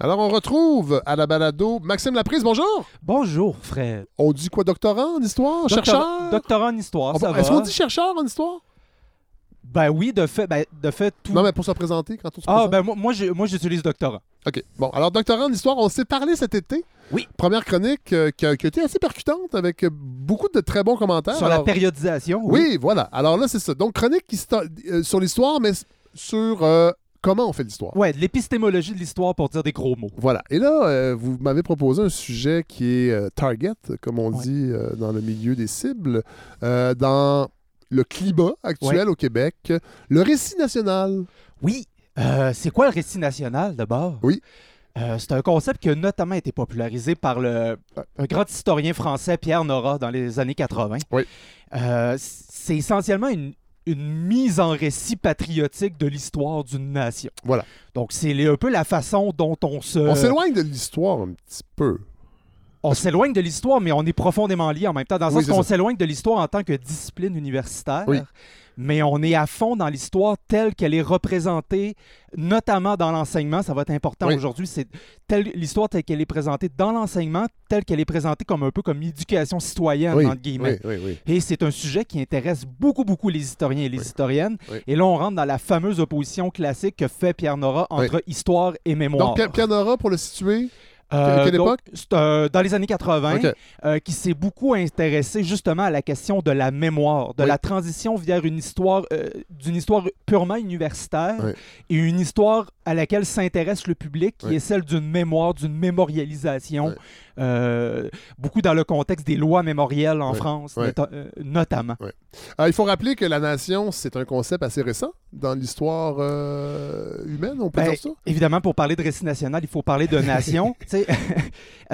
Alors, on retrouve à la balado Maxime Laprise. Bonjour. Bonjour, Fred. On dit quoi, doctorant en histoire? Doctor- chercheur? Doctorant en histoire, On- ça va. Est-ce qu'on dit chercheur en histoire? Ben oui, de fait, ben, de fait tout. Non, mais pour se présenter, quand on se ah, ben moi, moi, j'utilise doctorant. OK. Bon, alors, doctorant en histoire, on s'est parlé cet été. Oui. Première chronique euh, qui, a, qui a été assez percutante avec beaucoup de très bons commentaires. Sur la périodisation. Oui, voilà. Alors là, c'est ça. Donc, chronique qui euh, sur l'histoire, mais sur euh, comment on fait l'histoire? Ouais, l'épistémologie de l'histoire pour dire des gros mots. Voilà. Et là, euh, vous m'avez proposé un sujet qui est euh, target, comme on Ouais. dit euh, dans le milieu des cibles, dans le climat actuel au Québec, le récit national. Oui. C'est quoi le récit national d'abord? Oui. C'est un concept qui a notamment été popularisé par le, un grand historien français, Pierre Nora, dans les années 80. Oui. C'est essentiellement une, une mise en récit patriotique de l'histoire d'une nation. Voilà. Donc, c'est un peu la façon dont on se... On s'éloigne de l'histoire un petit peu. On s'éloigne de l'histoire, mais on est profondément lié en même temps, dans le Oui, sens qu'on s'éloigne de l'histoire en tant que discipline universitaire. Oui. Mais on est à fond dans l'histoire telle qu'elle est représentée, notamment dans l'enseignement. Ça va être important Oui. aujourd'hui. C'est telle- l'histoire telle qu'elle est présentée dans l'enseignement, telle qu'elle est présentée comme un peu comme éducation citoyenne, oui, entre guillemets. oui. Et c'est un sujet qui intéresse beaucoup, beaucoup les historiens et les historiennes. Et là, on rentre dans la fameuse opposition classique que fait Pierre Nora entre histoire et mémoire. Donc, Pierre- Pierre Nora, pour le situer, Euh, quelle donc, époque? c'est, euh, Dans les années 80, OK. euh, qui s'est beaucoup intéressé justement à la question de la mémoire, de Oui. la transition vers une histoire, d'une histoire purement universitaire Oui. et une histoire à laquelle s'intéresse le public, qui Oui. est celle d'une mémoire, d'une mémorialisation, Oui. euh, beaucoup dans le contexte des lois mémorielles en Oui. France, euh, notamment. Il faut rappeler que la nation, c'est un concept assez récent dans l'histoire euh, humaine, on peut Ben, dire ça? Évidemment, pour parler de récit national, il faut parler de nation.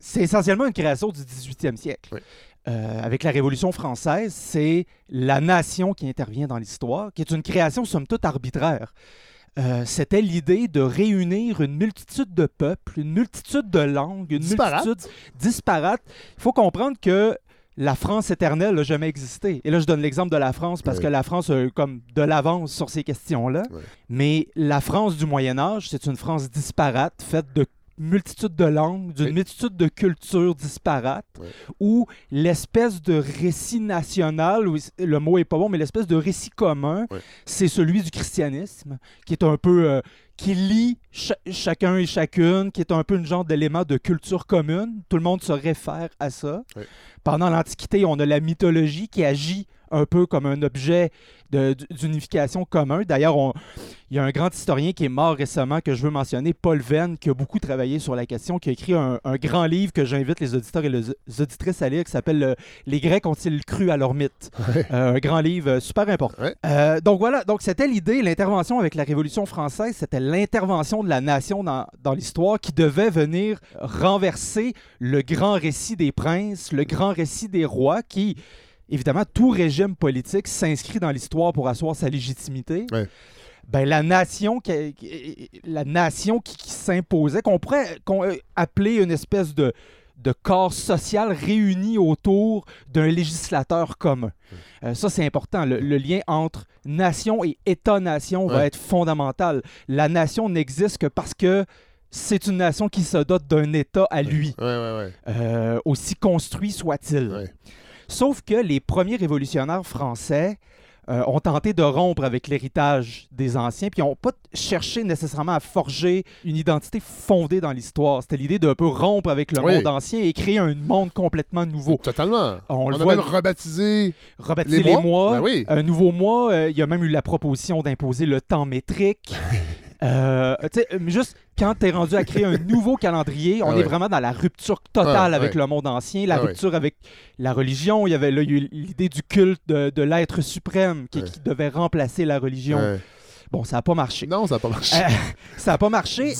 C'est essentiellement une création du 18e siècle. Euh, avec la Révolution française, c'est la nation qui intervient dans l'histoire, qui est une création somme toute arbitraire. Euh, C'était l'idée de réunir une multitude de peuples, une multitude de langues, une Disparates. multitude disparate. Il faut comprendre que la France éternelle n'a jamais existé. Et là, je donne l'exemple de la France parce Oui. que la France a eu comme de l'avance sur ces questions-là. Oui. Mais la France du Moyen Âge, c'est une France disparate, faite de multitude de langues, d'une Oui. multitude de cultures disparates, Oui. où l'espèce de récit national, le mot est pas bon, mais l'espèce de récit commun, Oui. c'est celui du christianisme, qui est un peu... euh, qui lie cha- chacun et chacune, qui est un peu une genre d'élément de culture commune. Tout le monde se réfère à ça. Pendant l'Antiquité, on a la mythologie qui agit un peu comme un objet d'unification commun. D'ailleurs, il y a un grand historien qui est mort récemment que je veux mentionner, Paul Venn, qui a beaucoup travaillé sur la question, qui a écrit un, un grand livre que j'invite les auditeurs et les auditrices à lire, qui s'appelle Les Grecs ont-ils cru à leur mythe Ouais. Euh, Un grand livre euh, super important. Ouais. Euh, donc voilà, donc c'était l'idée, l'intervention avec la Révolution française, c'était l'intervention de la nation dans, dans l'histoire qui devait venir renverser le grand récit des princes, le grand récit des rois qui, évidemment, tout régime politique s'inscrit dans l'histoire pour asseoir sa légitimité. Ouais. Ben, la nation, qui, la nation qui, qui s'imposait, qu'on pourrait euh, appeler une espèce de, de corps social réuni autour d'un législateur commun. Euh, ça, c'est important. Le, le lien entre nation et État-nation va Ouais. être fondamental. La nation n'existe que parce que c'est une nation qui se dote d'un État à lui, Ouais, ouais, ouais. euh, aussi construit soit-il. Sauf que les premiers révolutionnaires français euh, ont tenté de rompre avec l'héritage des anciens, puis n'ont pas cherché nécessairement à forger une identité fondée dans l'histoire. C'était l'idée d'un peu rompre avec le Oui. monde ancien et créer un monde complètement nouveau. Totalement. On On, le a voit- même rebaptisé Rebaptiser les les mois. mois. Ben oui. Un nouveau mois, euh, il y a même eu la proposition d'imposer le temps métrique. Euh, tu sais, mais juste quand tu es rendu à créer un nouveau calendrier, on Ah est vraiment dans la rupture totale Ah, avec ouais. le monde ancien, la Ah ouais. rupture avec la religion. Il y avait l'idée du culte de, de l'être suprême qui devait remplacer la religion. Bon, ça n'a pas marché. Non, ça n'a pas marché. Euh, ça n'a pas marché. Et,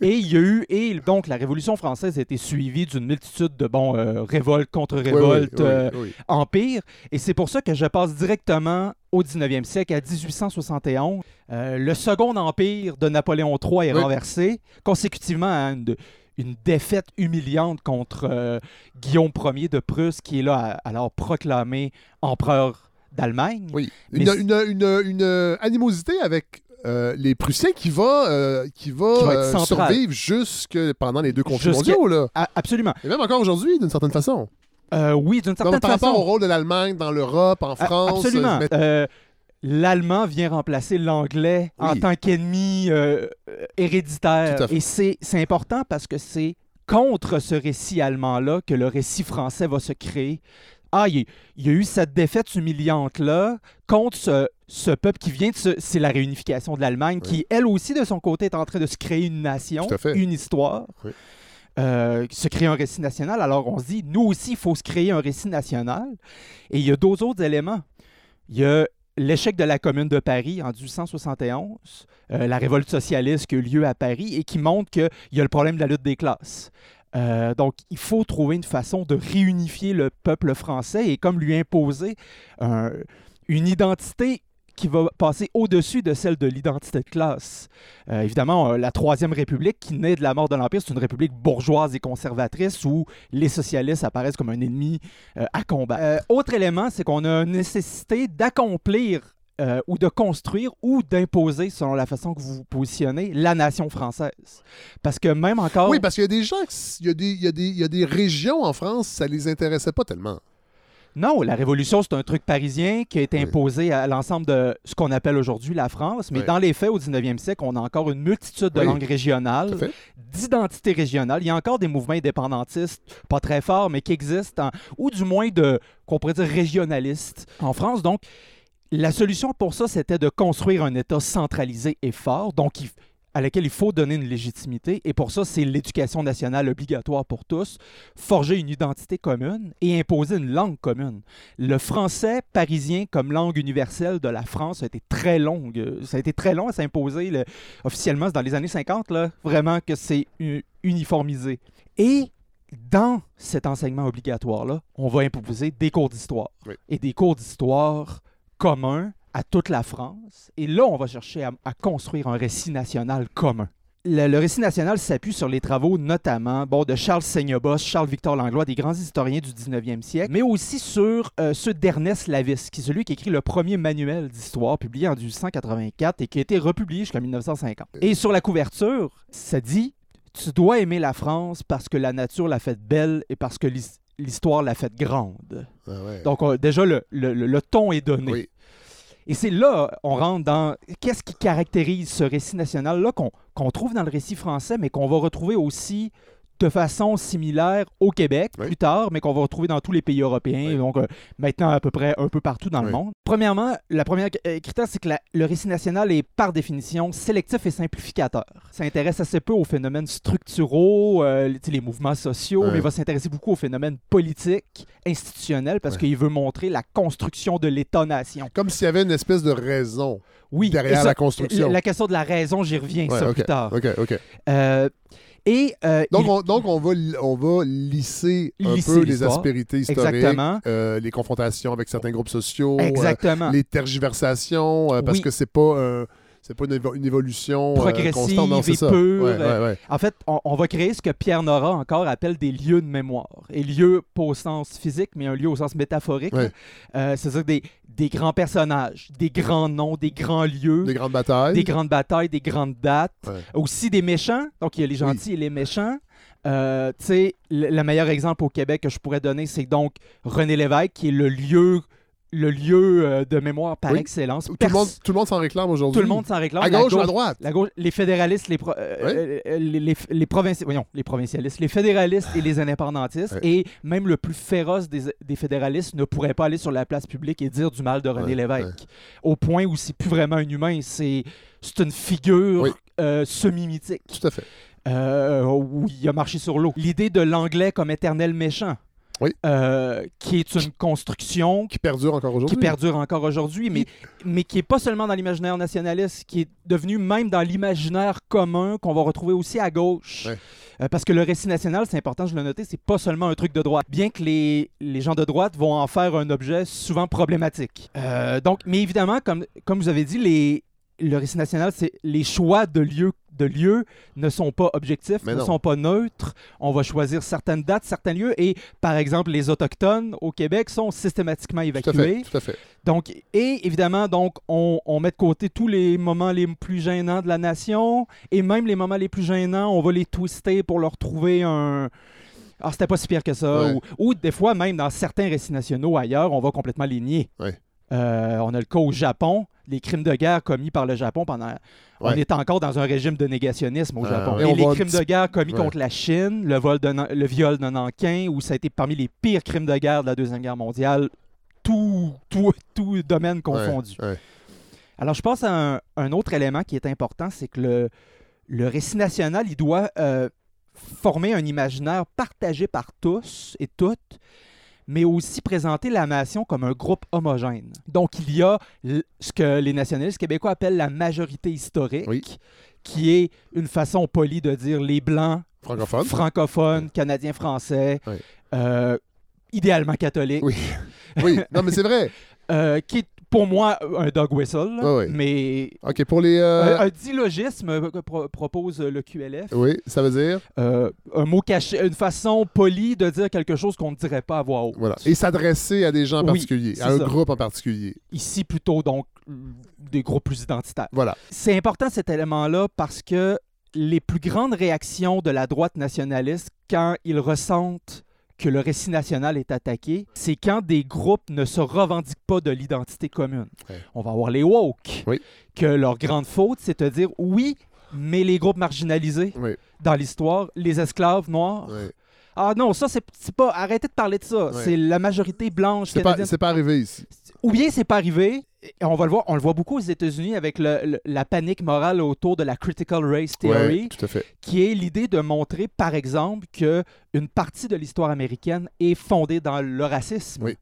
et il y a eu, et donc la Révolution française a été suivie d'une multitude de bon, euh, révoltes contre oui, révoltes. oui, euh, oui. empire. Et c'est pour ça que je passe directement au 19e siècle, à 1871. Euh, le second empire de Napoléon III est renversé, consécutivement à une, une défaite humiliante contre Guillaume Ier de Prusse, qui est là alors proclamé empereur d'Allemagne. Oui. Une, c'est- une, une, une animosité avec euh, les Prussiens qui va, euh, qui va, Qui va être euh, survivre jusque pendant les deux conflits mondiaux. Là. Absolument. Et même encore aujourd'hui, d'une certaine façon. Euh, oui, d'une certaine Donc, par façon. rapport au rôle de l'Allemagne dans l'Europe, en France. Absolument. mais- L'allemand vient remplacer l'anglais en tant qu'ennemi euh, héréditaire. Tout à fait. Et c'est important parce que c'est contre ce récit allemand-là que le récit français va se créer. Ah, il y, a- eu cette défaite humiliante-là contre ce, ce peuple qui vient de se... C'est la réunification de l'Allemagne Oui. qui, elle aussi, de son côté, est en train de se créer une nation, une histoire. Oui. euh, se créer un récit national. Alors on se dit, nous aussi, il faut se créer un récit national. Et il y a d'autres autres éléments. Il y a l'échec de la Commune de Paris en 1871, euh, la révolte socialiste qui a eu lieu à Paris et qui montre qu'il y a le problème de la lutte des classes. Euh, donc, il faut trouver une façon de réunifier le peuple français et comme lui imposer un- une identité qui va passer au-dessus de celle de l'identité de classe. Euh, évidemment, euh, la Troisième République, qui naît de la mort de l'Empire, c'est une république bourgeoise et conservatrice où les socialistes apparaissent comme un ennemi à combattre. Autre élément, c'est qu'on a nécessité d'accomplir euh, ou de construire ou d'imposer, selon la façon que vous vous positionnez, la nation française. Parce que même encore... Oui, parce qu'il y a des gens, il y a des, il y a des, il y a des régions en France, ça les intéressait pas tellement. Non, la Révolution, c'est un truc parisien qui a été Oui. imposé à l'ensemble de ce qu'on appelle aujourd'hui la France. Mais Oui. dans les faits, au 19e siècle, on a encore une multitude de Oui. langues régionales, d'identités régionales. Il y a encore des mouvements indépendantistes, pas très forts, mais qui existent, en- ou du moins de, qu'on pourrait dire régionalistes en France. Donc, la solution pour ça, c'était de construire un État centralisé et fort, donc il- à laquelle il faut donner une légitimité. Et pour ça, c'est l'éducation nationale obligatoire pour tous, forger une identité commune et imposer une langue commune. Le français parisien comme langue universelle de la France a été très long. euh, Ça a été très long à s'imposer. le- Officiellement, c'est dans les années 50, là, vraiment que c'est uniformisé. Et dans cet enseignement obligatoire-là, on va imposer des cours d'histoire. Oui. Et des cours d'histoire communs à toute la France. Et là, on va chercher à, à construire un récit national commun. Le, le récit national s'appuie sur les travaux notamment bon, de Charles Seignobos, Charles-Victor Langlois, des grands historiens du 19e siècle, mais aussi sur euh, ceux d'Ernest Lavis, qui est celui qui écrit le premier manuel d'histoire publié en 1884 et qui a été republié jusqu'en 1950. Et sur la couverture, ça dit Tu dois aimer la France parce que la nature l'a faite belle et parce que l'his- l'histoire l'a faite grande. Ah ouais. Donc, déjà, le- le ton est donné. Oui. Et c'est là, on rentre dans qu'est-ce qui caractérise ce récit national-là qu'on qu'on trouve dans le récit français, mais qu'on va retrouver aussi de façon similaire au Québec Oui. plus tard, mais qu'on va retrouver dans tous les pays européens, Oui. donc euh, maintenant à peu près un peu partout dans le monde. Premièrement, la première euh, critère, c'est que la- le récit national est par définition sélectif et simplificateur. Ça intéresse assez peu aux phénomènes structuraux, euh, les mouvements sociaux, mais il va s'intéresser beaucoup aux phénomènes politiques, institutionnels, parce qu'il veut montrer la construction de l'État-nation. Comme s'il y avait une espèce de raison derrière ça, la construction. La, la question de la raison, j'y reviens ça plus tard. OK, OK. Euh, et euh, Donc, il- on, donc on, va, on va lisser un peu les aspérités historiques, euh, les confrontations avec certains groupes sociaux, euh, les tergiversations, parce Oui. que c'est pas, c'est pas une, évo- une évolution euh, Progressive constante. Non, et ça. pure, Ouais, ouais, ouais. En fait, on, on va créer ce que Pierre Nora encore appelle des lieux de mémoire. Et lieux, pas au sens physique, mais un lieu au sens métaphorique. Euh, C'est-à-dire des, des grands personnages, des grands noms, des grands lieux, Des grandes batailles. des grandes batailles, des grandes dates. Aussi des méchants. Donc, il y a les gentils et les méchants. Euh, tu sais, le, le meilleur exemple au Québec que je pourrais donner, c'est donc René Lévesque, qui est le lieu, le lieu euh, de mémoire par Oui. excellence. Tout, le monde, tout le monde s'en réclame aujourd'hui. tout le monde s'en réclame. À La gauche ou à droite? la gauche, les fédéralistes, les, pro- euh, euh, les, les, les provinci- voyons, les provincialistes, les fédéralistes et les indépendantistes, et même le plus féroce des, des fédéralistes ne pourrait pas aller sur la place publique et dire du mal de René Lévesque. Au point où c'est plus vraiment un humain, c'est c'est une figure euh, semi-mythique Tout à fait. euh, où il a marché sur l'eau. L'idée de l'anglais comme éternel méchant, Oui. euh, qui est une construction Qui perdure encore qui aujourd'hui. perdure encore aujourd'hui, mais, mais qui est pas seulement dans l'imaginaire nationaliste, qui est devenu même dans l'imaginaire commun qu'on va retrouver aussi à gauche. Ouais. Euh, parce que le récit national, c'est important, je l'ai noté, c'est pas seulement un truc de droite. Bien que les, les gens de droite vont en faire un objet souvent problématique. Euh, donc, mais évidemment, comme, comme vous avez dit, les, le récit national, c'est les choix de lieux de lieux ne sont pas objectifs, Mais ne non. sont pas neutres. On va choisir certaines dates, certains lieux, et par exemple, les autochtones au Québec sont systématiquement Tout à fait. évacués. Tout à fait. Donc, et évidemment, donc, on, on met de côté tous les moments les plus gênants de la nation, et même les moments les plus gênants, on va les twister pour leur trouver un. Ah, c'était pas si pire que ça. Ouais. Ou, ou des fois, même dans certains récits nationaux ailleurs, on va complètement les nier. Ouais. Euh, on a le cas au Japon, les crimes de guerre commis par le Japon pendant. On est encore dans un régime de négationnisme au Euh, Japon. Et les crimes petit- de guerre commis Ouais. contre la Chine, le, vol de Nan- le viol de Nankin, où ça a été parmi les pires crimes de guerre de la Deuxième Guerre mondiale, tout, tout, tout domaine confondu. Ouais, ouais. Alors, je pense à un, un autre élément qui est important, c'est que le, le récit national, il doit euh, former un imaginaire partagé par tous et toutes, mais aussi présenter la nation comme un groupe homogène. Donc, il y a ce que les nationalistes québécois appellent la majorité historique, Oui. qui est une façon polie de dire les Blancs, Francophone. francophones, canadiens, français, euh, idéalement catholiques, Oui. oui, non, mais c'est vrai. euh, qui est pour moi un dog whistle, Ouais, ouais. mais OK, pour les... euh, un, que pro- propose le QLF. Oui, ça veut dire... Euh, un mot caché, une façon polie de dire quelque chose qu'on ne dirait pas à voix haute. Voilà. Et s'adresser à des gens Oui, particuliers, c'est à un ça. groupe en particulier. Ici, plutôt, donc, des groupes plus identitaires. Voilà. C'est important cet élément-là parce que les plus grandes réactions de la droite nationaliste, quand ils ressentent que le récit national est attaqué, c'est quand des groupes ne se revendiquent pas de l'identité commune. Ouais. On va avoir les woke, Oui. que leur grande faute, c'est de dire oui, mais les groupes marginalisés Oui, dans l'histoire, les esclaves noirs. oui. Ah non, ça c'est pas. Arrêtez de parler de ça. C'est la majorité blanche C'est pas, pas arrivé ici. Ou bien c'est pas arrivé. Et on va le voir. On le voit beaucoup aux États-Unis avec le- le- la panique morale autour de la critical race theory, Ouais, tout à fait. qui est l'idée de montrer, par exemple, que une partie de l'histoire américaine est fondée dans le racisme. Oui.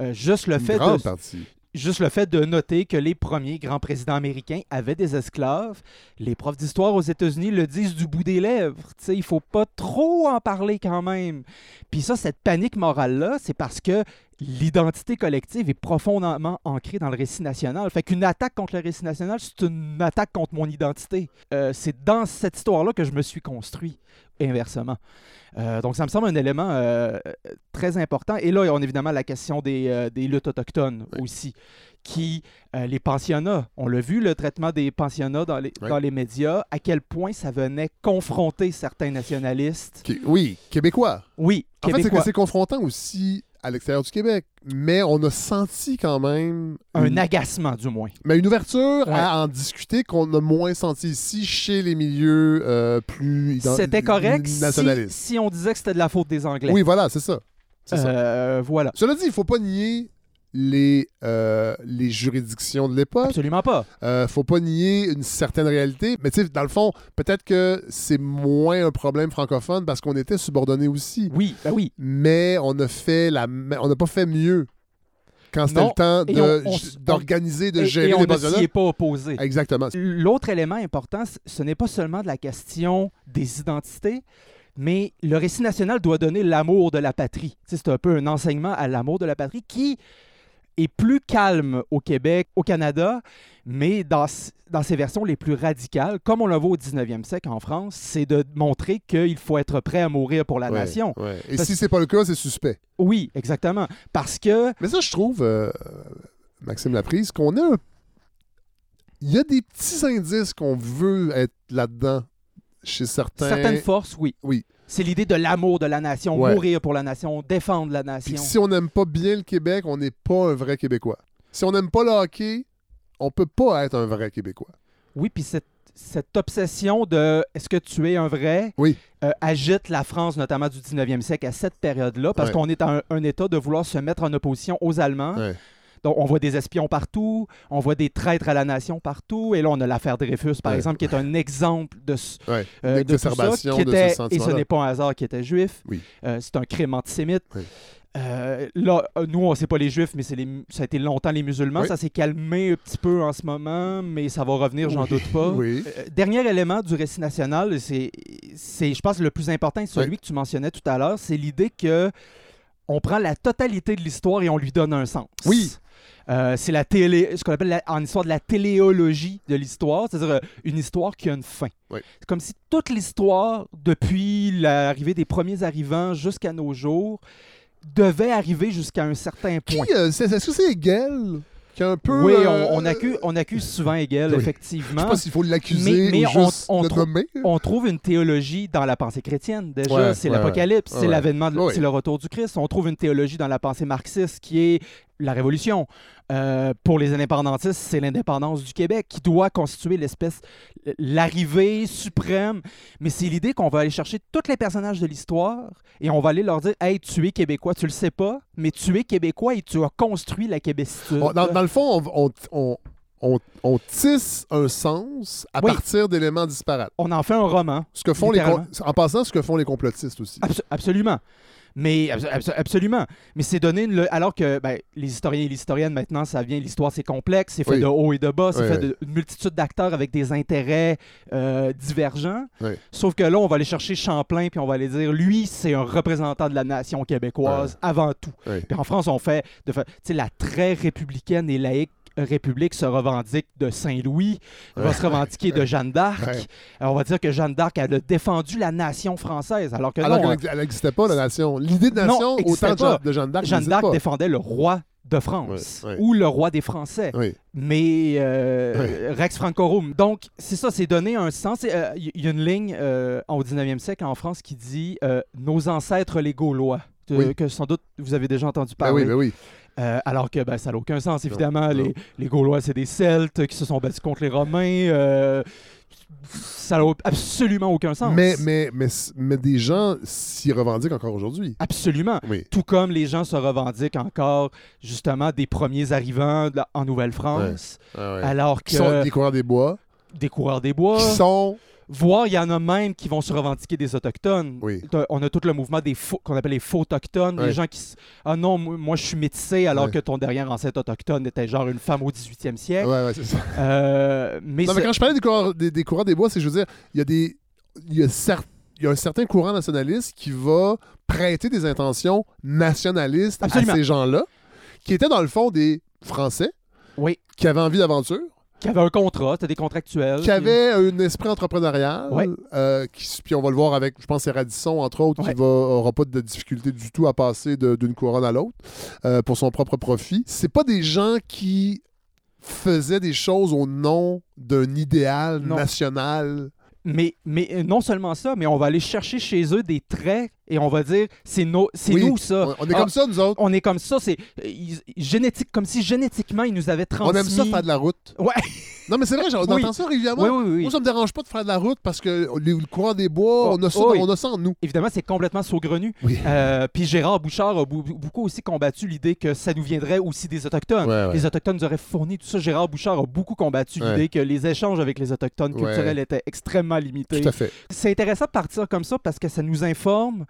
Euh, juste le Une fait grande de partie. Juste le fait de noter que les premiers grands présidents américains avaient des esclaves. Les profs d'histoire aux États-Unis le disent du bout des lèvres. Sais, il faut pas trop en parler quand même. Puis ça, cette panique morale-là, c'est parce que l'identité collective est profondément ancrée dans le récit national. Fait qu'une attaque contre le récit national, c'est une attaque contre mon identité. Euh, c'est dans cette histoire-là que je me suis construit, inversement. Euh, donc, ça me semble un élément euh, très important. Et là, on a évidemment la question des, euh, des luttes autochtones Oui. aussi, qui, les pensionnats, on l'a vu, le traitement des pensionnats dans les, Oui. dans les médias, à quel point ça venait confronter certains nationalistes? Qui- Oui, québécois. Oui, En fait, c'est que québécois. c'est confrontant aussi à l'extérieur du Québec. Mais on a senti quand même un une, agacement, du moins. mais une ouverture Ouais. à en discuter qu'on a moins senti ici chez les milieux euh, plus C'était correct si, on disait que c'était de la faute des Anglais. Oui, voilà, c'est ça. Ça. Euh, voilà. Cela dit, il faut pas nier les, euh, les juridictions de l'époque. Absolument pas. Euh, faut pas nier une certaine réalité. Mais tu sais, dans le fond, peut-être que c'est moins un problème francophone parce qu'on était subordonnés aussi. Oui, ben oui. Mais on a fait la, on n'a pas fait mieux quand c'était le temps et de- on- on- d'organiser, de Et, gérer et on les ne est pas opposé. Exactement. L'autre élément important, ce n'est pas seulement de la question des identités, mais le récit national doit donner l'amour de la patrie. Tu sais, C'est un peu un enseignement à l'amour de la patrie qui est plus calme au Québec, au Canada, mais dans, dans ses versions les plus radicales, comme on le voit au 19e siècle en France, c'est de montrer qu'il faut être prêt à mourir pour la Ouais, nation. ouais. Et Parce- si c'est pas le cas, c'est suspect. Oui, exactement. Parce que Mais ça, je trouve, euh, Maxime Laprise, qu'on a. Il y a des petits indices qu'on veut être là-dedans chez certains. certaines forces, oui. Oui. C'est l'idée de l'amour de la nation, Ouais. mourir pour la nation, défendre la nation. Puis si on n'aime pas bien le Québec, on n'est pas un vrai Québécois. Si on n'aime pas le hockey, on peut pas être un vrai Québécois. Oui, puis cette, cette obsession de est-ce que tu es un vrai Oui. euh, agite la France, notamment du 19e siècle, à cette période-là, parce Ouais. qu'on est dans un, un état de vouloir se mettre en opposition aux Allemands. Ouais. Donc, on voit des espions partout, on voit des traîtres à la nation partout, et là, on a l'affaire Dreyfus, par Ouais. exemple, qui est un exemple de, Ouais. euh, de tout ça, qui de était, ce et ce n'est pas un hasard qui était juif. Oui. Euh, c'est un crime antisémite. Oui. Euh, là, nous, on sait pas les juifs, mais c'est les, ça a été longtemps les musulmans. Oui. Ça s'est calmé un petit peu en ce moment, mais ça va revenir, j'en Oui. doute pas. Oui. Euh, dernier élément du récit national, c'est, c'est, je pense, le plus important, celui que tu mentionnais tout à l'heure, c'est l'idée que on prend la totalité de l'histoire et on lui donne un sens. Oui. Euh, c'est la télé, ce qu'on appelle la- en histoire de la téléologie de l'histoire, c'est-à-dire euh, une histoire qui a une fin. Oui. C'est comme si toute l'histoire, depuis l'arrivée des premiers arrivants jusqu'à nos jours, devait arriver jusqu'à un certain Qui, point. euh, c'est- est-ce que c'est Hegel? Qui a un peu. Oui, euh, on, on accuse, on accuse souvent Hegel, Oui. Je effectivement. sais pas s'il faut l'accuser Mais- mais ou on- juste on le trouve- nommer. on trouve une théologie dans la pensée chrétienne déjà. Ouais, c'est ouais, l'Apocalypse, ouais. c'est l'avènement, de- ouais. c'est le retour du Christ. On trouve une théologie dans la pensée marxiste qui est la Révolution. Euh, pour les indépendantistes, c'est l'indépendance du Québec qui doit constituer l'espèce, l'arrivée suprême. Mais c'est l'idée qu'on va aller chercher tous les personnages de l'histoire et on va aller leur dire Hey, tu es québécois, tu le sais pas, mais tu es québécois et tu as construit la québécitude. Dans, dans le fond, on, on, on, on- on tisse un sens à Oui. partir d'éléments disparates. On en fait un roman. Ce que font les Littéralement. com- en passant, ce que font les complotistes aussi. Abso- absolument. Mais abso- abso- absolument. Mais c'est donné une- alors que ben, les historiens et les historiennes maintenant, ça vient, l'histoire c'est complexe, c'est fait Oui. de haut et de bas, c'est Oui, fait oui. d'une multitude d'acteurs avec des intérêts euh, divergents. Sauf que là, on va aller chercher Champlain puis on va aller dire, lui, c'est un représentant de la nation québécoise avant tout. Puis en France, on fait, de fa- tu sais, la très républicaine et laïque République se revendique de Saint-Louis, va se revendiquer de Jeanne d'Arc. Ouais. Alors, on va dire que Jeanne d'Arc, elle a défendu la nation française, alors que Alors non, qu'elle n'existait pas, la nation. L'idée de Non, nation, existait autant de, pas. De Jeanne d'Arc, Jeanne d'Arc défendait le roi de France ou le roi des Français, Oui. mais euh, Rex Francorum. Donc, c'est ça, c'est donner un sens. Il y, a une ligne euh, au 19e siècle en France qui dit euh, Nos ancêtres les Gaulois. Oui. que sans doute vous avez déjà entendu Ben parler. oui, ben oui. Euh, alors que ben, ça n'a aucun sens, évidemment. non. Les, les Gaulois, c'est des Celtes qui se sont battus contre les Romains. euh, ça n'a absolument aucun sens. Mais, mais, mais, mais des gens s'y revendiquent encore aujourd'hui. Absolument. Oui. Tout comme les gens se revendiquent encore, justement, des premiers arrivants la- en Nouvelle-France. Ah ouais. Alors Qui que sont des coureurs des bois. des coureurs des bois, Qui sont. Voire il y en a même qui vont se revendiquer des autochtones. Oui. On a tout le mouvement des faux, qu'on appelle les faux autochtones, Ouais. les gens qui ah non moi je suis métissé alors Ouais. que ton derrière ancêtre autochtone était genre une femme au 18e Ouais, siècle. ouais, c'est ça. Euh, mais Non, mais quand je parlais des coureurs des, des coureurs des bois, c'est je veux dire, il y a des. Il y a, cer- il y a un certain courant nationaliste qui va prêter des intentions nationalistes Absolument. à ces gens-là, qui étaient dans le fond des Français, oui, qui avaient envie d'aventure, qui avait un contrat, t'as des contractuels. qui avaient un esprit entrepreneurial, Ouais. euh, qui- puis on va le voir avec, je pense, c'est Radisson, entre autres, Ouais. qui va, aura pas de difficulté du tout à passer d'une couronne à l'autre euh, pour son propre profit. C'est pas des gens qui faisaient des choses au nom d'un idéal Non. national. Mais, mais non seulement ça, mais on va aller chercher chez eux des traits et on va dire c'est c'est Oui, nous ça. On, on est Ah, comme ça, nous autres. On est comme ça, c'est euh, génétique, comme si génétiquement ils nous avaient On transmis. aime ça faire de la route. Ouais. Non, mais c'est vrai, on Oui. entend ça régulièrement. Oui, oui, oui. Moi, ça me dérange pas de faire de la route parce que les- le courant des bois, Oh, on, a ça, oui. on a ça en nous. Évidemment, c'est complètement saugrenu. Oui. Euh, Puis Gérard Bouchard a beaucoup aussi combattu l'idée que ça nous viendrait aussi des Autochtones. Ouais, ouais. Les Autochtones nous auraient fourni tout ça. Gérard Bouchard a beaucoup combattu Ouais. l'idée que les échanges avec les Autochtones culturels étaient extrêmement limités. Tout à fait. C'est intéressant de partir comme ça parce que ça nous informe.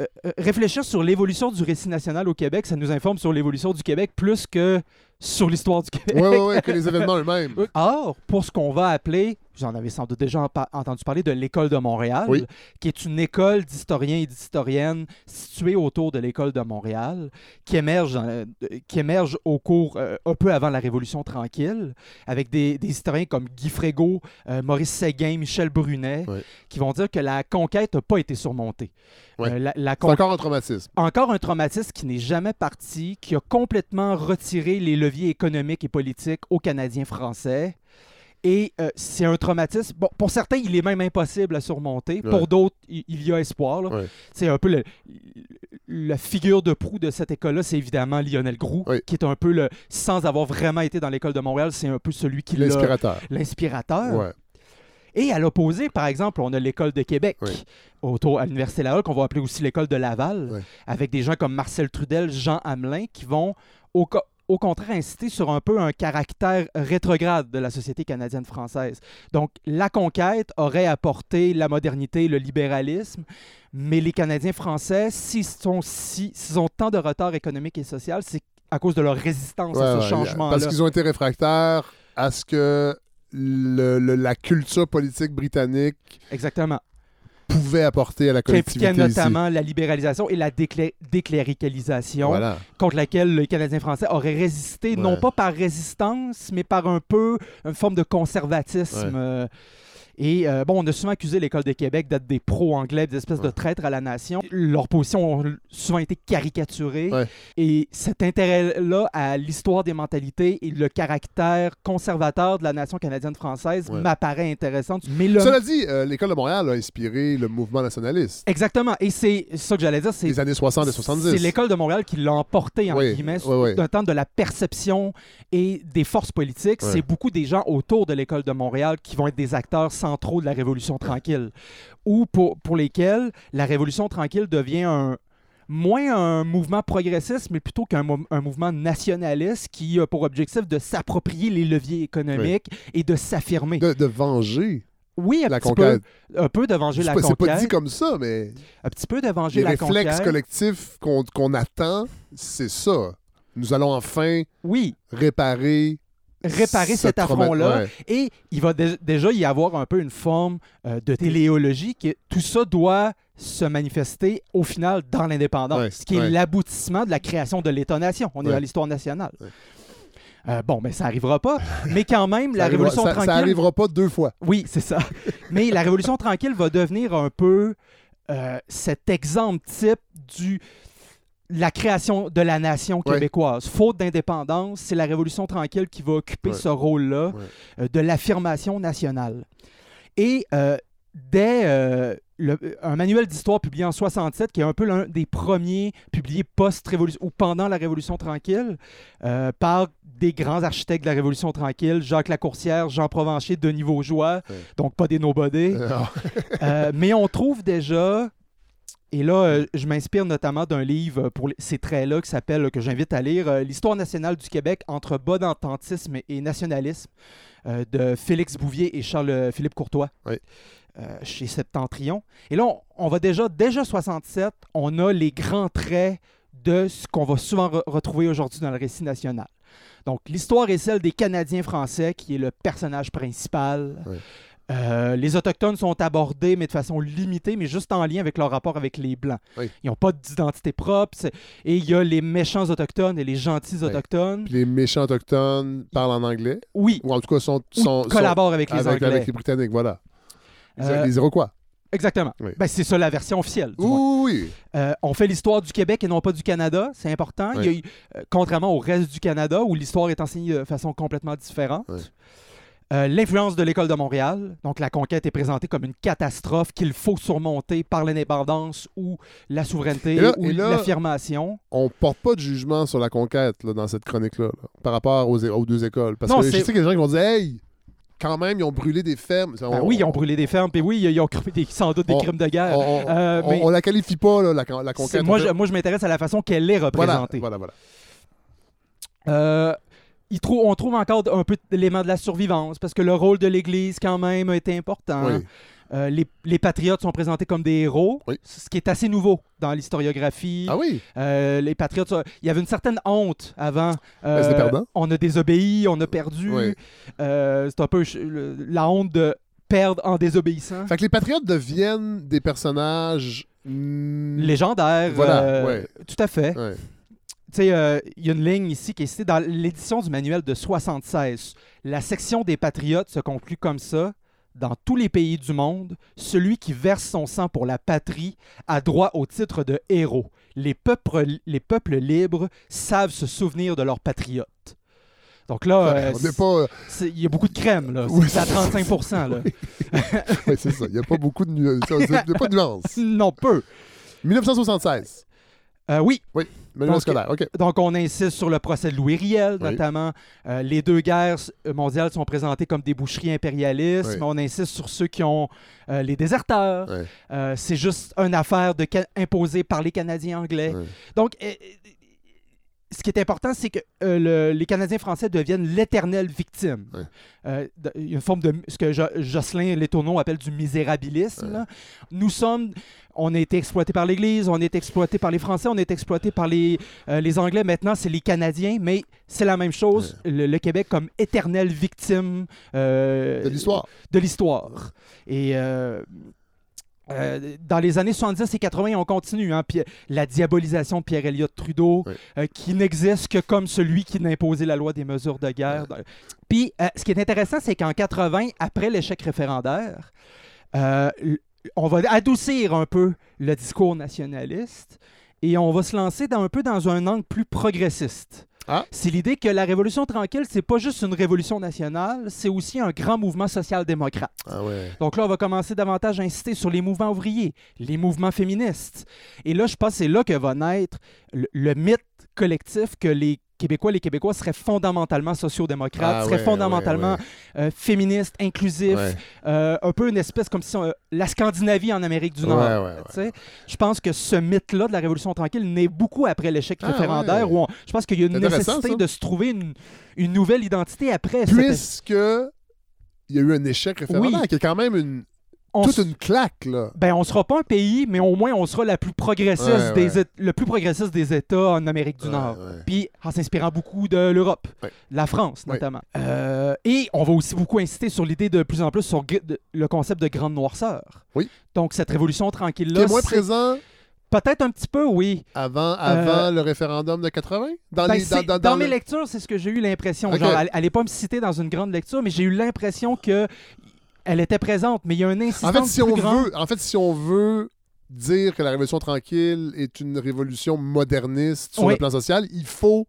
Euh, euh, réfléchir sur l'évolution du récit national au Québec, ça nous informe sur l'évolution du Québec plus que sur l'histoire du Québec. Oui, oui, oui, que les événements eux-mêmes. Or, pour ce qu'on va appeler, vous en avez sans doute déjà en- entendu parler de l'École de Montréal, Oui. qui est une école d'historiens et d'historiennes située autour de l'École de Montréal, qui émerge, euh, qui émerge au cours, euh, un peu avant la Révolution tranquille, avec des, des historiens comme Guy Frégaud, euh, Maurice Séguin, Michel Brunet, Oui. qui vont dire que la conquête n'a pas été surmontée. Oui. La, la C'est con- encore un traumatisme. encore un traumatisme qui n'est jamais parti, qui a complètement retiré les leviers économiques et politiques aux Canadiens français. Et euh, c'est un traumatisme. Bon, pour certains, il est même impossible à surmonter. Ouais. Pour d'autres, il, y a espoir. Ouais. C'est un peu le- la figure de proue de cette école-là, c'est évidemment Lionel Groux, qui est un peu le, sans avoir vraiment été dans l'école de Montréal, c'est un peu celui qui l'a, L'inspirateur. l'inspirateur. Et à l'opposé, par exemple, on a l'école de Québec, Oui. autour à l'Université Laval, qu'on va appeler aussi l'école de Laval, Oui. avec des gens comme Marcel Trudel, Jean Hamelin, qui vont au, au contraire inciter sur un peu un caractère rétrograde de la société canadienne-française. Donc, la conquête aurait apporté la modernité, le libéralisme, mais les Canadiens français, s'ils sont si, s'ils ont tant de retard économique et social, c'est à cause de leur résistance Ouais, à ce ouais, changement-là. Parce qu'ils ont été réfractaires à ce que le- le- la culture politique britannique Exactement. Pouvait apporter à la qui collectivité ici. notamment la libéralisation et la déclé- décléricalisation, Voilà. contre laquelle les Canadiens français auraient résisté, non pas par résistance, mais par un peu une forme de conservatisme. Ouais. euh, et euh, bon, on a souvent accusé l'École de Québec d'être des pro-anglais, des espèces de traîtres à la nation. Leur position a souvent été caricaturée. Ouais. Et cet intérêt-là à l'histoire des mentalités et le caractère conservateur de la nation canadienne-française Ouais. m'apparaît intéressant. Mais le... Cela dit, euh, l'École de Montréal a inspiré le mouvement nationaliste Exactement. Et c'est ça que j'allais dire. C'est des années 60 et 70. c'est l'école de Montréal qui l'a emporté, en guillemets, d'un temps de la perception et des forces politiques. C'est beaucoup des gens autour de l'école de Montréal qui vont être des acteurs centraux de la Révolution tranquille, ou pour, pour lesquels la Révolution tranquille devient un moins un mouvement progressiste, mais plutôt qu'un mou- un mouvement nationaliste qui a pour objectif de s'approprier les leviers économiques et de s'affirmer. de, de venger Oui, un la petit conquête. peu, un peu de venger la pas, c'est pas dit conquête, comme ça, mais un petit peu de venger les la réflexes conquête. collectifs qu'on qu'on attend, c'est ça. Nous allons enfin Oui, réparer réparer ce cet affront-là. ouais. Et il va dé- déjà y avoir un peu une forme euh, de téléologie que tout ça doit se manifester au final dans l'indépendance, Ouais, ce qui est ouais. l'aboutissement de la création de l'État-nation. On est à l'histoire nationale. Euh, bon, mais ça arrivera pas. Mais quand même, la Révolution ça, tranquille... ça arrivera pas deux fois. Oui, c'est ça. Mais la Révolution tranquille va devenir un peu euh, cet exemple type du la création de la nation Ouais. québécoise. Faute d'indépendance, c'est la Révolution tranquille qui va occuper Ouais. ce rôle-là Ouais. euh, de l'affirmation nationale. Et euh, dès euh, le- un manuel d'histoire publié en 67, qui est un peu l'un des premiers publiés post-révolution ou pendant la Révolution tranquille, euh, par des grands architectes de la Révolution tranquille, Jacques Lacourcière, Jean Provencher, Denis Ouais. donc pas des nobody. Mais on trouve déjà, et là, euh, je m'inspire notamment d'un livre pour les- ces traits-là qui s'appelle, que j'invite à lire, euh, L'histoire nationale du Québec entre bonatentisme et nationalisme euh, de Félix Bouvier et Charles-Philippe Courtois. Oui. euh, chez Septentrion. Et là, on, on va déjà, déjà 67, on a les grands traits de ce qu'on va souvent re- retrouver aujourd'hui dans le récit national. Donc, l'histoire est celle des Canadiens français, qui est le personnage principal. Ouais. Euh, les Autochtones sont abordés, mais de façon limitée, mais juste en lien avec leur rapport avec les Blancs. Oui. Ils n'ont pas d'identité propre. Et il y a les méchants Autochtones et les gentils. Autochtones. puis les méchants autochtones parlent en anglais, Oui, ou en tout cas sont, ou sont, sont collaborent avec les avec, Anglais. avec les Britanniques, voilà. Les, Euh, les Iroquois. Exactement. Oui. Ben, c'est ça la version officielle. du moins. Oui, oui. Euh, on fait l'histoire du Québec et non pas du Canada, c'est important. Il y a eu- euh, contrairement au reste du Canada, où l'histoire est enseignée de façon complètement différente. Ouais. Euh, L'influence de l'école de Montréal, donc la conquête est présentée comme une catastrophe qu'il faut surmonter par l'indépendance ou la souveraineté Et là- ou là- l'affirmation. On porte pas de jugement sur la conquête là, dans cette chronique-là, là, par rapport aux, aux deux écoles. Parce Non, que je c'est- sais qu'il y a des gens qui vont dire Hey, quand même, ils ont brûlé des fermes. Ben oui, ils ont brûlé des fermes, puis oui, ils ont commis sans doute des On- crimes de guerre. On, Euh, on- mais on la qualifie pas, là, la, la conquête. moi, je, moi, je m'intéresse à la façon qu'elle est voilà, représentée. voilà, voilà. Euh, il trou- on trouve encore un peu d'éléments de la survivance parce que le rôle de l'Église, quand même, a été important. Oui. Euh, les, les patriotes sont présentés comme des héros, Oui. ce qui est assez nouveau dans l'historiographie. Ah oui? Euh, les patriotes, il y avait une certaine honte avant. Euh, Ben, perdant. on a désobéi, on a perdu. Oui. Euh, c'est un peu la honte de perdre en désobéissant. Fait que les patriotes deviennent des personnages. mm, Légendaire. Voilà, euh, ouais. Tout à fait. ouais. Tu sais, euh, il y a une ligne ici qui est citée dans l'édition du manuel de 76. La section des patriotes se conclut comme ça. Dans tous les pays du monde, celui qui verse son sang pour la patrie a droit au titre de héros. Les peuples, les peuples libres savent se souvenir de leurs patriotes. Donc là, euh, pas. c'est- il y a beaucoup de crème, là. Oui, c'est à c'est- 35 là. ouais, c'est ça. Il n'y a pas beaucoup de nuances. Il n'y a pas de nuances. non, peu. 1976. Euh, oui, Manuel Donc, scolaire. OK. Donc, on insiste sur le procès de Louis Riel, Oui. notamment. Euh, les deux guerres euh, mondiales sont présentées comme des boucheries impérialistes. Oui. mais On insiste sur ceux qui ont euh, les déserteurs. C'est juste une affaire de imposée par les Canadiens anglais. Donc, ce qui est important, c'est que euh, le- les Canadiens français deviennent l'éternelle victime. Ouais. Euh, une forme de ce que Jo- Jocelyn Letourneau appelle du misérabilisme. Ouais. là. Nous sommes, on a été exploités par l'Église, on a été exploités par les Français, on a été exploités par les, euh, les Anglais. Maintenant, c'est les Canadiens, mais c'est la même chose. Le, le Québec comme éternelle victime De l'histoire. de l'histoire. Et euh, dans les années 70 et 80, on continue. Hein, puis la diabolisation de Pierre Elliott Trudeau, euh, qui n'existe que comme celui qui n'a imposé la loi des mesures de guerre. Puis euh, ce qui est intéressant, c'est qu'en 80, après l'échec référendaire, on va adoucir un peu le discours nationaliste et on va se lancer dans, un peu dans un angle plus progressiste. Ah. C'est l'idée que la révolution tranquille, c'est pas juste une révolution nationale, c'est aussi un grand mouvement social-démocrate. Ah ouais. Donc là, on va commencer davantage à insister sur les mouvements ouvriers, les mouvements féministes. Et là, je pense que c'est là que va naître le, le mythe collectif que les Québécois, les Québécois seraient fondamentalement sociaux-démocrates, Ah seraient ouais, fondamentalement ouais, euh, féministes, inclusifs, euh, un peu une espèce comme si on- la Scandinavie en Amérique du Nord. Je pense que ce mythe-là de la Révolution tranquille naît beaucoup après l'échec Ah, référendaire, où on- je pense qu'il y a une nécessité de se trouver une, une nouvelle identité après. cette- Puisque il y a eu un échec référendaire, Oui. qui est quand même une, on toute une claque, là. Ben, on sera pas un pays, mais au moins on sera la plus progressiste Ouais, des ouais. Le plus progressiste des États en Amérique du Ouais, Nord. Puis en s'inspirant beaucoup de l'Europe, la France notamment. Euh, et on va aussi beaucoup insister sur l'idée de plus en plus sur le concept de grande noirceur. Oui. Donc cette révolution tranquille Qui est moins présent peut-être un petit peu, oui. avant, avant le référendum de 80? Dans, Euh, Ben, les, dans, dans- mes le- lectures, c'est ce que j'ai eu l'impression. Genre, elle- pas me citer dans une grande lecture, mais j'ai eu l'impression que elle était présente, mais il y a un insistance En fait, si on, plus grande. veut, en fait, si on veut dire que la Révolution tranquille est une révolution moderniste sur Oui. le plan social, il faut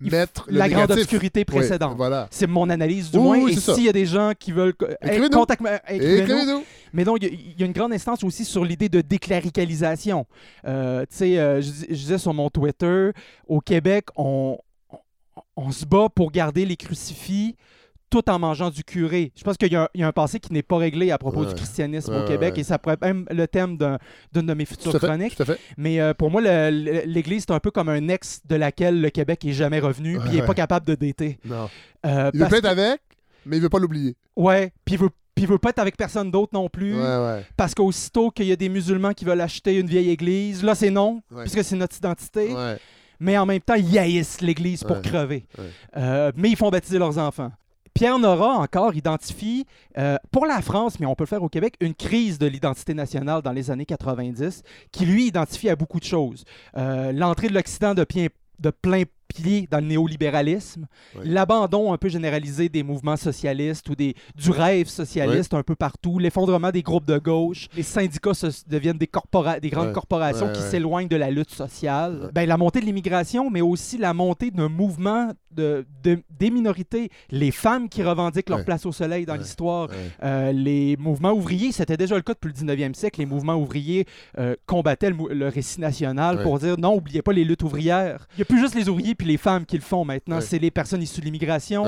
Il mettre le la grande obscurité Oui, précédente. voilà. C'est mon analyse du Oui, moins. et s'il y a des gens qui veulent contact- euh, écrivez-nous. Écrivez-nous. Mais donc, il y a- il y, a une grande instance aussi sur l'idée de décléricalisation. Euh, tu sais, euh, je, dis- je disais sur mon Twitter, au Québec, on, on, on se bat pour garder les crucifix tout en mangeant du curé. Je pense qu'il y, a un- il y a un passé qui n'est pas réglé à propos Ouais. du christianisme Ouais, au Québec ouais. et ça pourrait être même le thème d'un- d'une de mes Tout futures à fait. chroniques. Tout à fait. Mais euh, pour moi, l'Église, c'est un peu comme un ex de laquelle le Québec est jamais revenu, puis il n'est pas capable de dater. Non. Euh, Il veut être avec, mais il veut pas l'oublier. Ouais, puis il veut, puis il veut pas être avec personne d'autre non plus. Ouais, ouais. Parce qu'aussitôt qu'il y a des musulmans qui veulent acheter une vieille église, là c'est non, Ouais. puisque c'est notre identité. Mais en même temps, ils haïssent l'église pour crever. Euh, mais ils font baptiser leurs enfants. Pierre Nora, encore, identifie, euh, pour la France, mais on peut le faire au Québec, une crise de l'identité nationale dans les années 90, qui lui identifie à beaucoup de choses. Euh, L'entrée de l'Occident de, de plein pied dans le néolibéralisme, l'abandon un peu généralisé des mouvements socialistes ou des, du rêve socialiste un peu partout, l'effondrement des groupes de gauche, les syndicats se- deviennent des, corpora- des grandes corporations qui s'éloignent de la lutte sociale. Ben, la montée de l'immigration, mais aussi la montée d'un mouvement de, de- des minorités. Les femmes qui revendiquent leur place au soleil dans l'histoire. Euh, les mouvements ouvriers, c'était déjà le cas depuis le 19e siècle. Les mouvements ouvriers euh, combattaient le, récit national pour dire non, oubliez pas les luttes ouvrières. Il n'y a plus juste les ouvriers puis les femmes qui le font maintenant, c'est les personnes issues de l'immigration.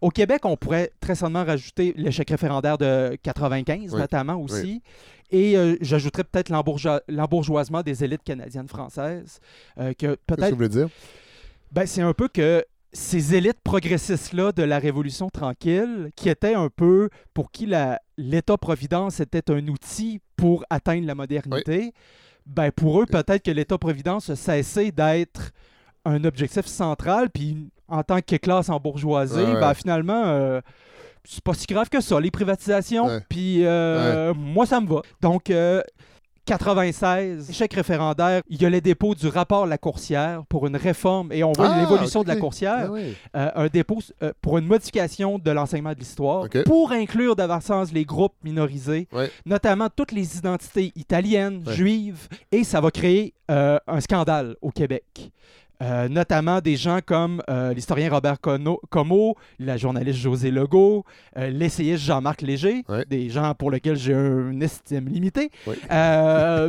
Au Québec, on pourrait très certainement rajouter l'échec référendaire de 95, Ouais. notamment aussi. Et euh, j'ajouterais peut-être l'embourgeoisement des élites canadiennes-françaises. euh, que Qu'est-ce que peut-être vous voulez dire? ben, c'est un peu que ces élites progressistes-là de la Révolution tranquille, qui étaient un peu pour qui l'État-providence était un outil pour atteindre la modernité, ben, pour eux, peut-être que l'État-providence a cessé d'être un objectif central, puis en tant que classe en bourgeoisie, Ouais, ouais. ben, finalement, euh, c'est pas si grave que ça, les privatisations, puis euh, moi, ça me va. Donc, euh, 96, échec référendaire, il y a les dépôts du rapport La Coursière pour une réforme, et on voit Ah, l'évolution de la. Coursière, Ah oui. euh, un dépôt euh, pour une modification de l'enseignement de l'histoire, pour inclure davantage les groupes minorisés, notamment toutes les identités italiennes, juives, et ça va créer euh, un scandale au Québec. Euh, notamment des gens comme euh, l'historien Robert Como, la journaliste José Legault, euh, l'essayiste Jean-Marc Léger, Ouais. des gens pour lesquels j'ai une estime limitée. Ouais.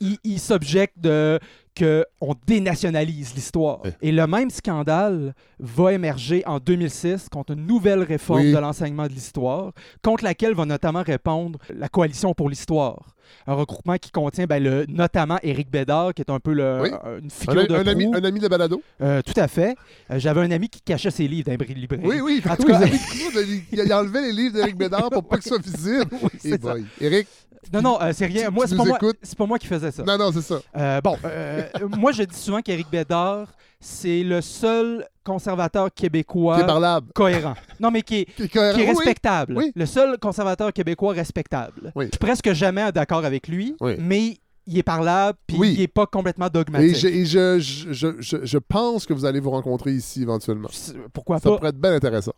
Ils s'objectent de que on dénationalise l'histoire. Ouais. Et le même scandale va émerger en 2006 contre une nouvelle réforme Oui. de l'enseignement de l'histoire, contre laquelle va notamment répondre la Coalition pour l'histoire. Un regroupement qui contient ben, le, notamment Éric Bédard, qui est un peu le- Oui. une Un, figure de un ami, un ami de balado? Euh, tout à fait. Euh, J'avais un ami qui cachait ses livres d'un librairie. Oui, oui. En tout oui, cas- il, il enlevait les livres d'Éric Bédard pour pas visibles. Oui, Eh c'est ça. boy. Éric, Non, non, euh, c'est rien. Moi, c'est pas moi, pas moi qui faisais ça. non, non, c'est ça. Euh, bon, euh, euh, moi, je dis souvent qu'Éric Bédard, c'est le seul conservateur québécois Qui est parlable. cohérent. Non, mais qui est, Qui est cohérent. qui est Oui, respectable. oui. Le seul conservateur québécois respectable. Oui. Je suis presque jamais d'accord avec lui, mais il est parlable, puis Oui. il est pas complètement dogmatique. je, et je, je, je- je- je pense que vous allez vous rencontrer ici éventuellement. Pourquoi Ça pas? pourrait être bien intéressant.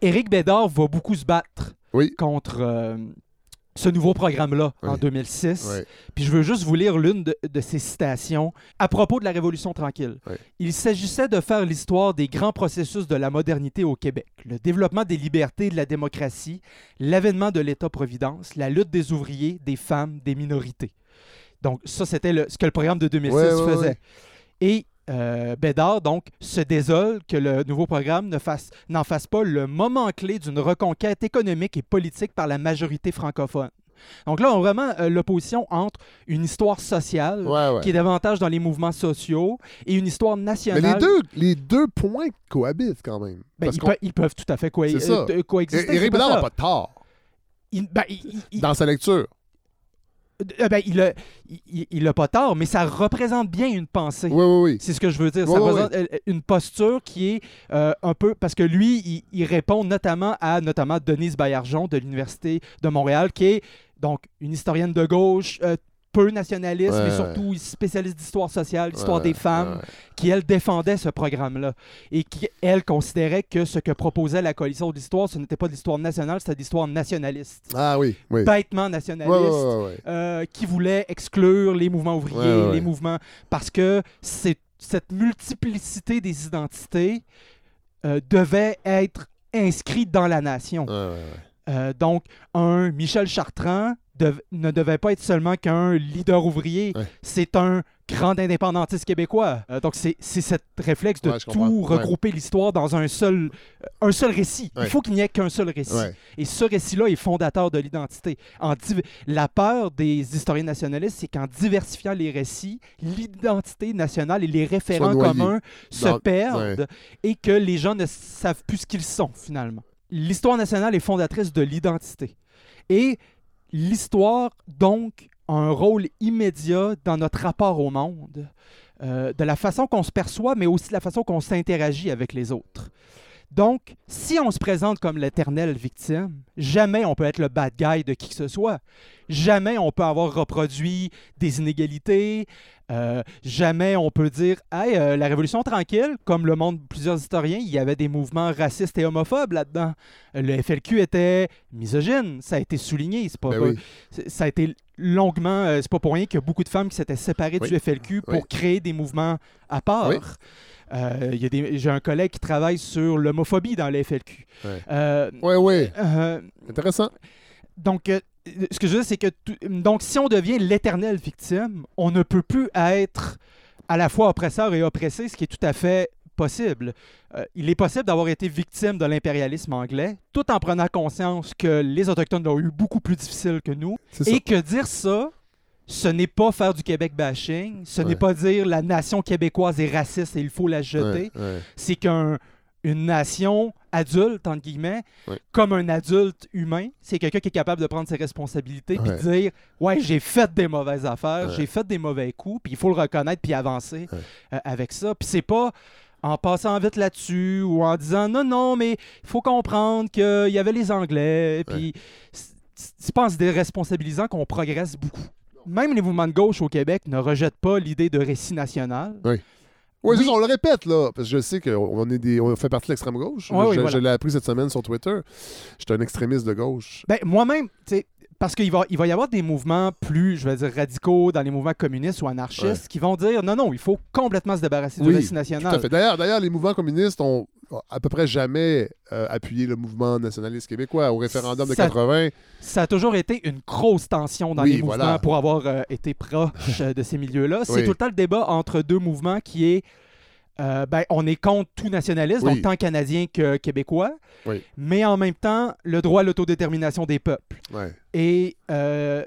Éric Bédard va beaucoup se battre Oui. contre euh, ce nouveau programme-là en Oui. 2006. Ouais. Puis je veux juste vous lire l'une de, de ses citations à propos de la Révolution tranquille. Oui. Il s'agissait de faire l'histoire des grands processus de la modernité au Québec, le développement des libertés et de la démocratie, l'avènement de l'État-providence, la lutte des ouvriers, des femmes, des minorités. Donc ça, c'était ce que le programme de 2006 Ouais, ouais, faisait. Et euh, Bédard, donc, se désole que le nouveau programme ne fasse- n'en fasse pas le moment clé d'une reconquête économique et politique par la majorité francophone. Donc là, on a vraiment euh, l'opposition entre une histoire sociale, Ouais, ouais. qui est davantage dans les mouvements sociaux, et une histoire Mais nationale. les deux, les deux points cohabitent quand même. Ben, Parce ils, qu'on- pe- ils peuvent tout à fait co- euh, coexister. Éric Bédard n'a pas de tort Il, ben, il- il- dans sa lecture. Euh, ben, il a, il- il a pas tort, mais ça représente bien une pensée. Oui, oui, oui. C'est ce que je veux dire. Ça représente euh, une posture qui est euh, un peu. Parce que lui, il, il répond notamment à notamment Denise Baillargeon de l'Université de Montréal, qui est donc une historienne de gauche, euh, peu nationaliste, Ouais, mais surtout spécialiste d'histoire sociale, d'histoire Ouais, des femmes, ouais. qui, elle, défendait ce programme-là. Et qui, elle, considérait que ce que proposait la coalition de l'histoire, ce n'était pas de l'histoire nationale, c'était de l'histoire nationaliste. Ah oui, oui. Bêtement nationaliste. euh, qui voulait exclure les mouvements ouvriers, les mouvements. Parce que c'est cette multiplicité des identités euh, devait être inscrite dans la nation. Euh, donc, un Michel Chartrand dev- ne devait pas être seulement qu'un leader ouvrier, Ouais. c'est un grand indépendantiste québécois. Euh, donc, c'est cette réflexe de Ouais, tout. Ouais. regrouper l'histoire dans un seul, un seul récit. Il faut qu'il n'y ait qu'un seul récit. Et ce récit-là est fondateur de l'identité. La peur des historiens nationalistes, c'est qu'en diversifiant les récits, l'identité nationale et les référents communs se Dans- perdent et que les gens ne savent plus ce qu'ils sont finalement. L'histoire nationale est fondatrice de l'identité. Et l'histoire, donc, a un rôle immédiat dans notre rapport au monde, euh, de la façon qu'on se perçoit, mais aussi de la façon qu'on s'interagit avec les autres. Donc, si on se présente comme l'éternelle victime, jamais on peut être le bad guy de qui que ce soit. Jamais on peut avoir reproduit des inégalités. euh, jamais on peut dire, hey, euh, la Révolution tranquille, comme le montrent plusieurs historiens, il y avait des mouvements racistes et homophobes là-dedans. Le FLQ était misogyne, ça a été souligné. C'est pas, Ben pas- oui. c'est- ça a été longuement, euh, c'est pas pour rien qu'il y a beaucoup de femmes qui s'étaient séparées Oui. du FLQ pour Oui. créer des mouvements à part. Oui. Euh, J'ai un collègue qui travaille sur l'homophobie dans le FLQ. Ouais. Euh, Ouais, ouais. euh, Intéressant. donc, euh, ce que je veux dire, c'est que donc, si on devient l'éternelle victime, on ne peut plus être à la fois oppresseur et oppressé, ce qui est tout à fait possible. Euh, il est possible d'avoir été victime de l'impérialisme anglais, tout en prenant conscience que les Autochtones l'ont eu beaucoup plus difficile que nous, et que dire ça, ce n'est pas faire du Québec bashing, ce Ouais. n'est pas dire la nation québécoise est raciste et il faut la jeter Ouais, ouais. c'est qu'une nation adulte, entre guillemets, comme un adulte humain, c'est quelqu'un qui est capable de prendre ses responsabilités puis dire Ouais, j'ai fait des mauvaises affaires, j'ai fait des mauvais coups, puis il faut le reconnaître puis avancer euh, avec ça. Puis c'est pas en passant vite là-dessus ou en disant non, non, mais il faut comprendre qu'il y avait les Anglais, puis c'est- c'est pas en se déresponsabilisant qu'on progresse beaucoup. Même les mouvements de gauche au Québec ne rejettent pas l'idée de récit national. Oui, Oui. ça, on le répète, là, parce que je sais qu'on est des, on fait partie de l'extrême gauche. Ouais, oui, je voilà. je l'ai appris cette semaine sur Twitter. J'étais un extrémiste de gauche. Ben, moi-même, tu sais, parce qu'il va, il va y avoir des mouvements plus, je vais dire, radicaux dans les mouvements communistes ou anarchistes qui vont dire non, non, il faut complètement se débarrasser du Oui, récit Tout à national. fait. D'ailleurs, d'ailleurs, les mouvements communistes ont à peu près jamais euh, appuyé le mouvement nationaliste québécois au référendum de Ça- 80. Ça a toujours été une grosse tension dans Oui, les mouvements voilà. pour avoir euh, été proche euh, de ces milieux-là. C'est Oui. tout le temps le débat entre deux mouvements qui est euh, ben, on est contre tout nationalisme, Oui. donc tant canadien que québécois, Oui. mais en même temps, le droit à l'autodétermination des peuples. Ouais. Et euh,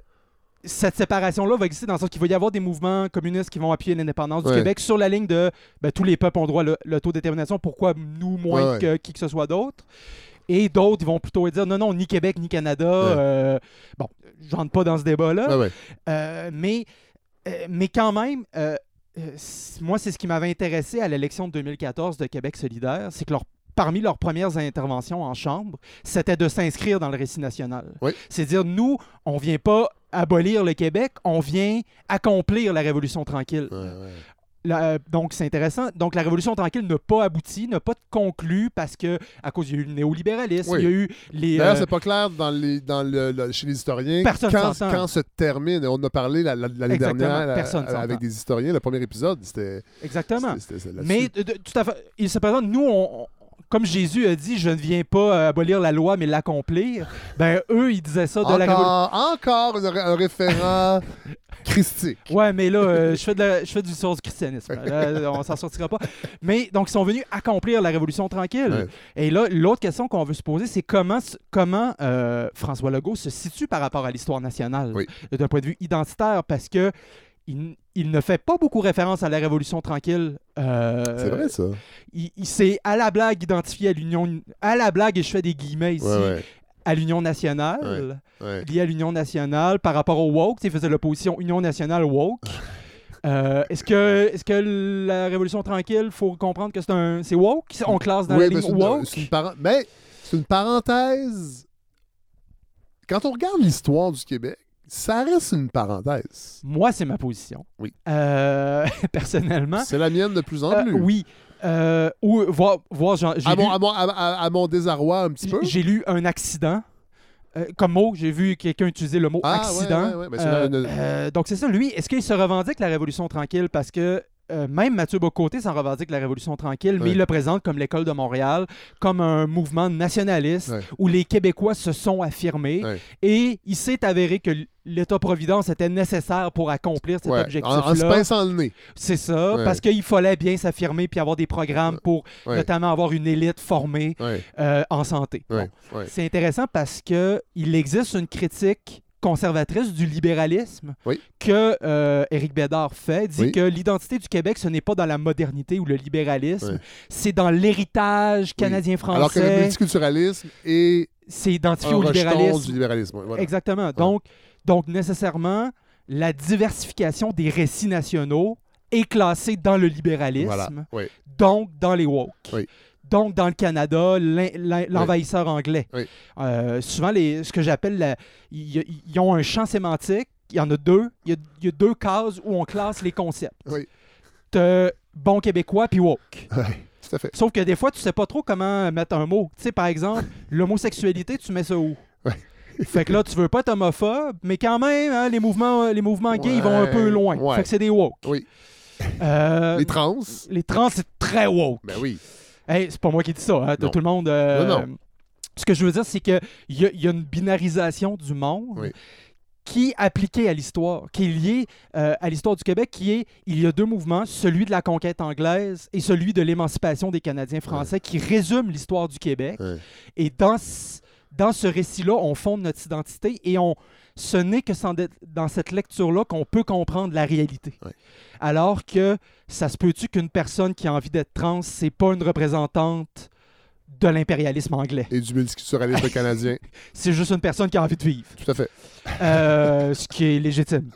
cette séparation-là va exister dans le sens qu'il va y avoir des mouvements communistes qui vont appuyer l'indépendance du Ouais. Québec sur la ligne de ben, tous les peuples ont droit à l'autodétermination, pourquoi nous moins Ouais, que qui que ce soit d'autre? Et d'autres, ils vont plutôt dire non, non, ni Québec, ni Canada. euh, bon, je rentre pas dans ce débat-là. Euh, mais, euh, mais quand même, euh, moi, c'est ce qui m'avait intéressé à l'élection de 2014 de Québec solidaire, c'est que leur- parmi leurs premières interventions en Chambre, c'était de s'inscrire dans le récit national. Oui. C'est dire, nous, on vient pas abolir le Québec, on vient accomplir la Révolution tranquille. Ouais, ouais. La- euh, donc, c'est intéressant. Donc, la Révolution tranquille n'a pas abouti, n'a pas conclu parce que, à cause, il y a eu le néolibéralisme, Oui. il y a eu les. D'ailleurs, euh, c'est pas clair dans les, dans le, le- chez les historiens Personne quand, se termine. On a parlé la- la- l'année Exactement, dernière personne avec des historiens. Le premier épisode, c'était. exactement. Mais de- tout à fait, il se présente, nous, on- comme Jésus a dit, je ne viens pas euh, abolir la loi, mais l'accomplir, ben eux, ils disaient ça de la révolution. encore, encore une- un référent christique. Ouais, mais là, euh, je, fais de la- je fais du sort du christianisme. Là, on s'en sortira pas. Mais donc, ils sont venus accomplir la révolution tranquille. Ouais. Et là, l'autre question qu'on veut se poser, c'est comment, euh, François Legault se situe par rapport à l'histoire nationale Oui. d'un point de vue identitaire, parce que il, il ne fait pas beaucoup référence à la révolution tranquille. Euh, C'est vrai, ça. il, il s'est à la blague identifié à l'Union, à la blague, et je fais des guillemets ici, Ouais, ouais. à l'Union nationale, ouais. lié à l'Union nationale par rapport au woke. Il faisait l'opposition Union nationale woke. Euh, est-ce que, est que la Révolution tranquille, faut comprendre que c'est un, c'est woke? On classe dans Oui, la ligne c'est une, woke? c'est une mais c'est une parenthèse. Quand on regarde l'histoire du Québec, ça reste une parenthèse. Moi, c'est ma position. Oui. Euh, personnellement. C'est la mienne de plus en Euh, plus. oui. Euh, ou voir, voir genre, À lu- mon, à, mon, à- à- à mon désarroi un petit peu. J'ai lu un accident. Euh, comme mot, j'ai vu quelqu'un utiliser le mot Ah, accident. ouais, ouais, ben, c'est Euh, une- euh, donc c'est ça, lui, est-ce qu'il se revendique la Révolution tranquille parce que euh, même Mathieu Bocoté s'en revendique la Révolution tranquille, mais il le présente comme l'école de Montréal, comme un mouvement nationaliste où les Québécois se sont affirmés et il s'est avéré que l'État-providence était nécessaire pour accomplir cet Ouais, objectif-là. en, en se pinçant le nez. C'est ça, Ouais. parce qu'il fallait bien s'affirmer puis avoir des programmes pour Ouais. notamment avoir une élite formée euh, en santé. Bon. C'est intéressant parce que il existe une critique conservatrice du libéralisme Oui. que euh, Éric Bédard fait, dit Oui. que l'identité du Québec, ce n'est pas dans la modernité ou le libéralisme, c'est dans l'héritage Alors que le canadien-français, multiculturalisme est c'est identifié un au libéralisme. du libéralisme. voilà. Exactement. Donc, donc, nécessairement, la diversification des récits nationaux est classée dans le libéralisme, Voilà. Donc dans les woke. Oui. Donc, dans le Canada, l'envahisseur anglais. Oui. Euh, souvent, les, ce que j'appelle, ils ont un champ sémantique. Il y en a deux. Il y a, il y a deux cases où on classe les concepts. Oui. T'as bon québécois puis woke. Ouais, tout à fait. Sauf que des fois, tu sais pas trop comment mettre un mot. Tu sais, par exemple, l'homosexualité, tu mets ça où? Ouais. fait que là, tu veux pas être homophobe, mais quand même, hein, les mouvements, les mouvements gays, ils vont un peu loin. ouais. Fait que c'est des woke. Oui. Euh, Les trans, les trans, c'est très woke. ben oui. Hey, c'est pas moi qui dis ça. Hein. Tout le monde. euh, Non, non. Ce que je veux dire, c'est qu'il y, a- il y a une binarisation du monde Oui. qui est appliquée à l'histoire, qui est liée euh, à l'histoire du Québec, qui est il y a deux mouvements, celui de la conquête anglaise et celui de l'émancipation des Canadiens français, qui résument l'histoire du Québec. Ouais. Et dans, dans ce récit-là, on fonde notre identité et on, ce n'est que dans cette lecture-là qu'on peut comprendre la réalité. Alors que ça se peut-tu qu'une personne qui a envie d'être trans, c'est pas une représentante de l'impérialisme anglais. Et du multiculturalisme canadien. C'est juste une personne qui a envie de vivre, Tout à fait. Euh, ce qui est légitime.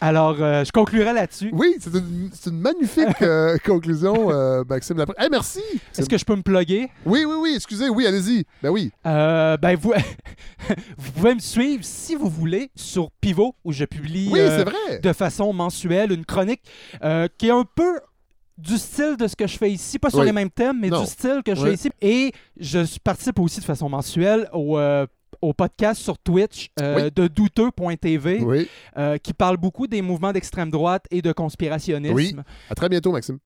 Alors, euh, je conclurai là-dessus. Oui, c'est une, c'est une magnifique euh, conclusion, Maxime Hey, merci! Est-ce que je peux me plugger? Oui, oui, oui, excusez, oui, allez-y. Ben oui. Ben, vous, vous pouvez me suivre si vous voulez sur Pivot, où je publie Oui, c'est vrai. de façon mensuelle une chronique qui est un peu du style de ce que je fais ici, pas sur Oui. les mêmes thèmes, mais Non. du style que je fais ici. Et je participe aussi de façon mensuelle au, euh, au podcast sur Twitch euh, Oui. de douteux.tv euh, qui parle beaucoup des mouvements d'extrême droite et de conspirationnisme. Oui. À très bientôt, Maxime.